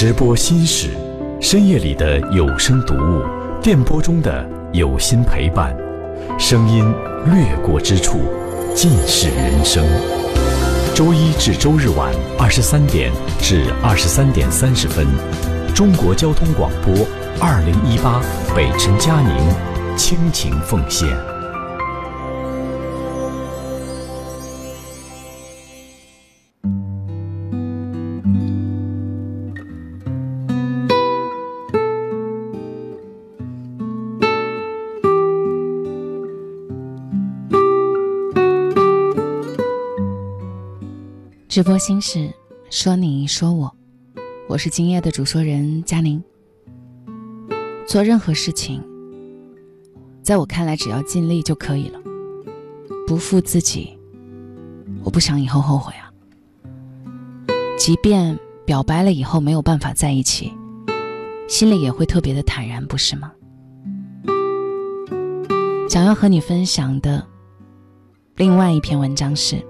直播心事，深夜里的有声读物，电波中的有心陪伴，声音掠过之处，尽是人生。周一至周日晚二十三点至二十三点三十分，中国交通广播二零一八北辰嘉宁倾情奉献。直播心事，说你说我，我是今夜的主说人佳宁。做任何事情，在我看来，只要尽力就可以了，不负自己，我不想以后后悔啊。即便表白了以后没有办法在一起，心里也会特别的坦然，不是吗？想要和你分享的另外一篇文章是。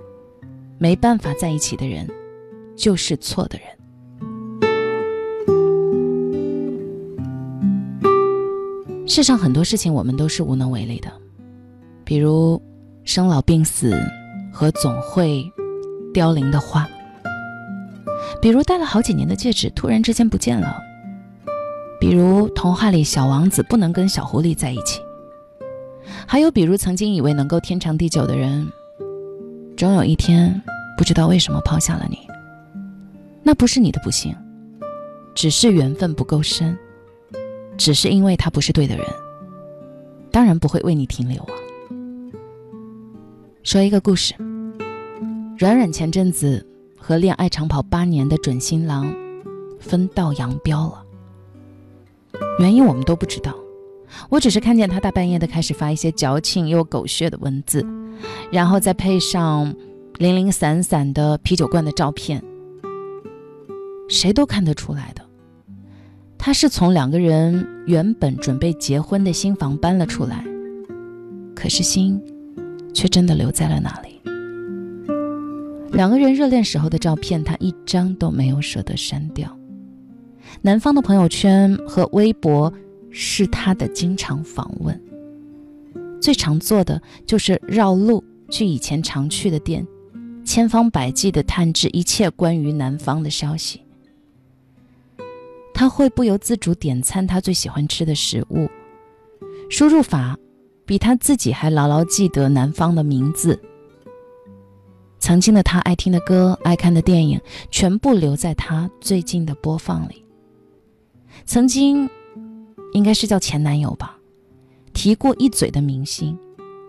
没办法在一起的人，就是错的人。世上很多事情我们都是无能为力的，比如生老病死和总会凋零的花，比如戴了好几年的戒指突然之间不见了，比如童话里小王子不能跟小狐狸在一起，还有比如曾经以为能够天长地久的人。终有一天，不知道为什么抛下了你。那不是你的不幸，只是缘分不够深，只是因为他不是对的人。当然不会为你停留啊。说一个故事，软软前阵子和恋爱长跑八年的准新郎分道扬镳了，原因我们都不知道，我只是看见他大半夜的开始发一些矫情又狗血的文字。然后再配上零零散散的啤酒罐的照片，谁都看得出来的，他是从两个人原本准备结婚的新房搬了出来，可是心却真的留在了那里。两个人热恋时候的照片，他一张都没有舍得删掉。男方的朋友圈和微博是他的经常访问。最常做的就是绕路去以前常去的店，千方百计地探知一切关于男方的消息。他会不由自主点餐他最喜欢吃的食物，输入法比他自己还牢牢记得男方的名字。曾经的他爱听的歌、爱看的电影，全部留在他最近的播放里。曾经，应该是叫前男友吧。提过一嘴的明星，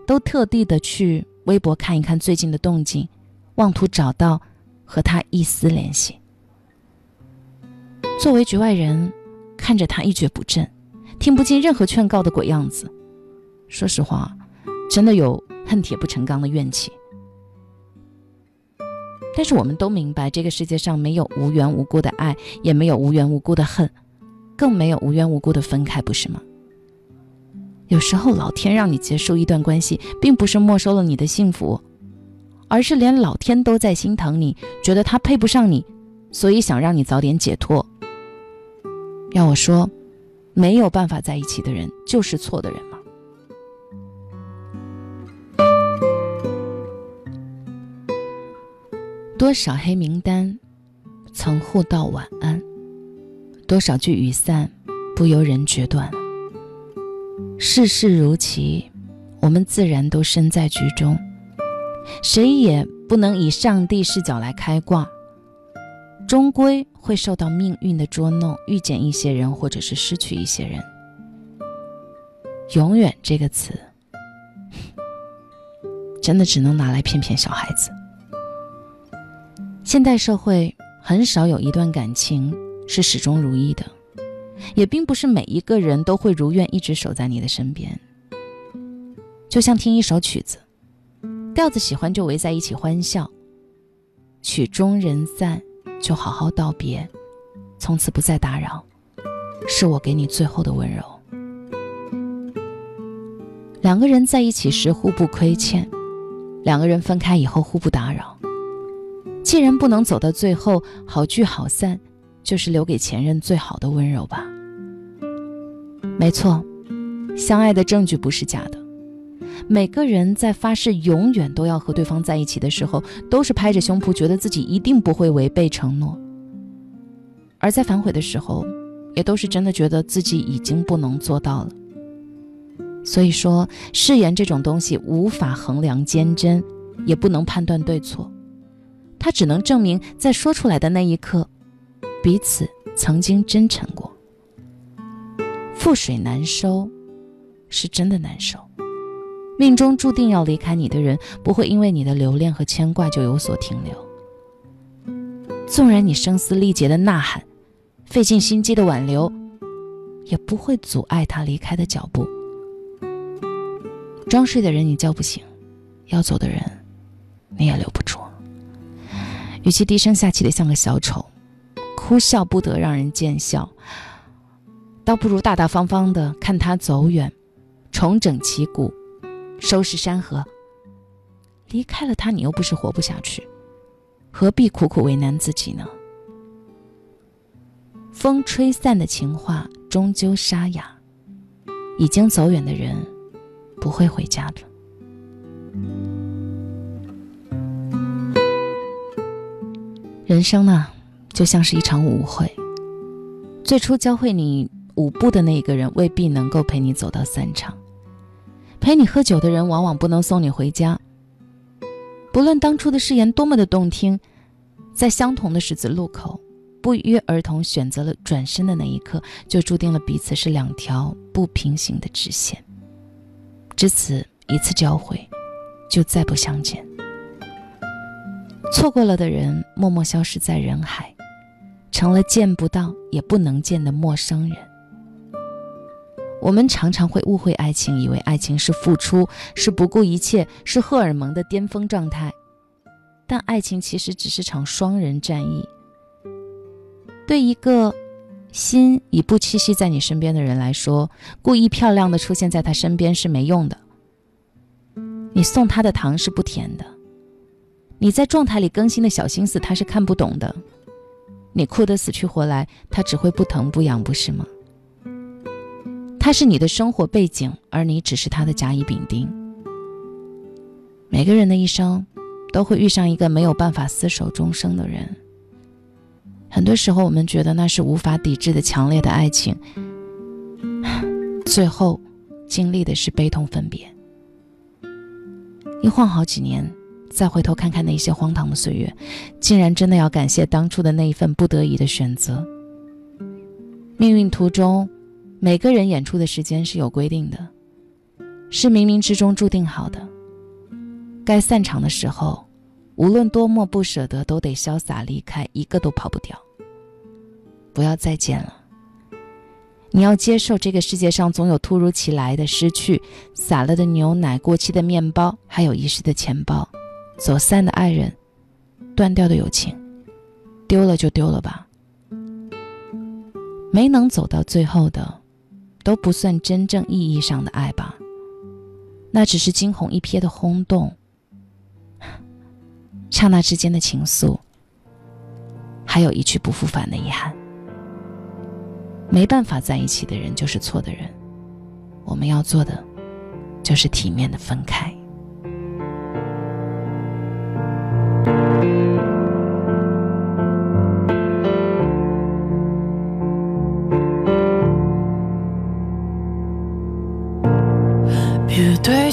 都特地的去微博看一看最近的动静，妄图找到和他一丝联系。作为局外人，看着他一蹶不振，听不进任何劝告的鬼样子，说实话，真的有恨铁不成钢的怨气。但是我们都明白，这个世界上没有无缘无故的爱，也没有无缘无故的恨，更没有无缘无故的分开，不是吗？有时候，老天让你结束一段关系，并不是没收了你的幸福，而是连老天都在心疼你，觉得他配不上你，所以想让你早点解脱。要我说，没有办法在一起的人就是错的人吗？多少黑名单，曾互道晚安；多少句雨散，不由人决断。世事如棋，我们自然都身在局中，谁也不能以上帝视角来开挂，终归会受到命运的捉弄，遇见一些人，或者是失去一些人。永远这个词，真的只能拿来骗骗小孩子。现代社会很少有一段感情是始终如一的。也并不是每一个人都会如愿一直守在你的身边。就像听一首曲子，调子喜欢就围在一起欢笑；曲终人散就好好道别，从此不再打扰，是我给你最后的温柔。两个人在一起时互不亏欠，两个人分开以后互不打扰。既然不能走到最后好聚好散，就是留给前任最好的温柔吧。没错，相爱的证据不是假的。每个人在发誓永远都要和对方在一起的时候，都是拍着胸脯，觉得自己一定不会违背承诺；而在反悔的时候，也都是真的觉得自己已经不能做到了。所以说，誓言这种东西无法衡量坚贞，也不能判断对错，它只能证明在说出来的那一刻，彼此曾经真诚过。覆水难收，是真的难受。命中注定要离开你的人，不会因为你的留恋和牵挂就有所停留。纵然你声嘶力竭的呐喊，费尽心机的挽留，也不会阻碍他离开的脚步。装睡的人你叫不醒，要走的人你也留不住。与其低声下气的像个小丑，哭笑不得让人见笑。倒不如大大方方的看他走远，重整旗鼓，收拾山河。离开了他，你又不是活不下去，何必苦苦为难自己呢？风吹散的情话终究沙哑，已经走远的人不会回家的。人生呢，就像是一场舞会，最初教会你。舞步的那一个人未必能够陪你走到散场，陪你喝酒的人往往不能送你回家。不论当初的誓言多么的动听，在相同的十字路口，不约而同选择了转身的那一刻，就注定了彼此是两条不平行的直线。至此一次交汇，就再不相见。错过了的人，默默消失在人海，成了见不到也不能见的陌生人。我们常常会误会爱情，以为爱情是付出，是不顾一切，是荷尔蒙的巅峰状态。但爱情其实只是场双人战役。对一个心已不栖息在你身边的人来说，故意漂亮的出现在他身边是没用的。你送他的糖是不甜的，你在状态里更新的小心思他是看不懂的，你哭得死去活来，他只会不疼不痒，不是吗？他是你的生活背景，而你只是他的甲乙丙丁。每个人的一生都会遇上一个没有办法厮守终生的人。很多时候，我们觉得那是无法抵制的强烈的爱情，最后经历的是悲痛分别。一晃好几年，再回头看看那些荒唐的岁月，竟然真的要感谢当初的那一份不得已的选择。命运途中。每个人演出的时间是有规定的，是冥冥之中注定好的。该散场的时候，无论多么不舍得，都得潇洒离开，一个都跑不掉。不要再见了。你要接受这个世界上总有突如其来的失去，洒了的牛奶、过期的面包，还有遗失的钱包，走散的爱人，断掉的友情，丢了就丢了吧。没能走到最后的。都不算真正意义上的爱吧，那只是惊鸿一瞥的轰动，刹那之间的情愫，还有一去不复返的遗憾。没办法在一起的人就是错的人，我们要做的就是体面的分开。